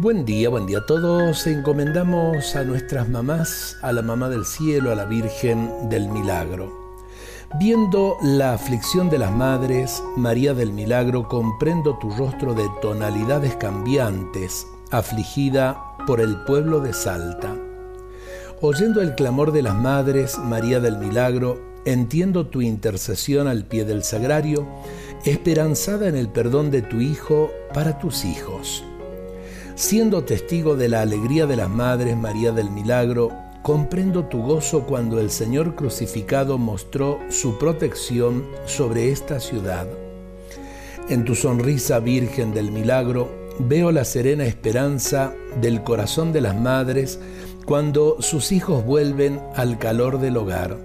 Buen día, buen día a todos. Encomendamos a nuestras mamás, a la mamá del cielo, a la Virgen del Milagro. Viendo la aflicción de las madres, María del Milagro, comprendo tu rostro de tonalidades cambiantes, afligida por el pueblo de Salta. Oyendo el clamor de las madres, María del Milagro, entiendo tu intercesión al pie del sagrario, esperanzada en el perdón de tu Hijo para tus hijos. Siendo testigo de la alegría de las madres María del Milagro, comprendo tu gozo cuando el Señor crucificado mostró su protección sobre esta ciudad. En tu sonrisa Virgen del Milagro veo la serena esperanza del corazón de las madres cuando sus hijos vuelven al calor del hogar.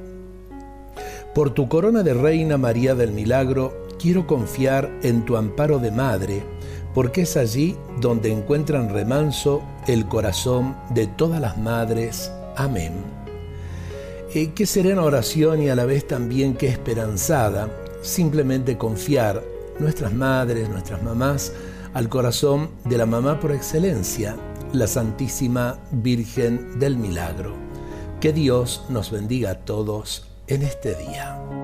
Por tu corona de Reina María del Milagro, quiero confiar en tu amparo de madre, porque es allí donde encuentran remanso el corazón de todas las madres. Amén. Eh, qué serena oración y a la vez también qué esperanzada, simplemente confiar nuestras madres, nuestras mamás, al corazón de la mamá por excelencia, la Santísima Virgen del Milagro. Que Dios nos bendiga a todos en este día.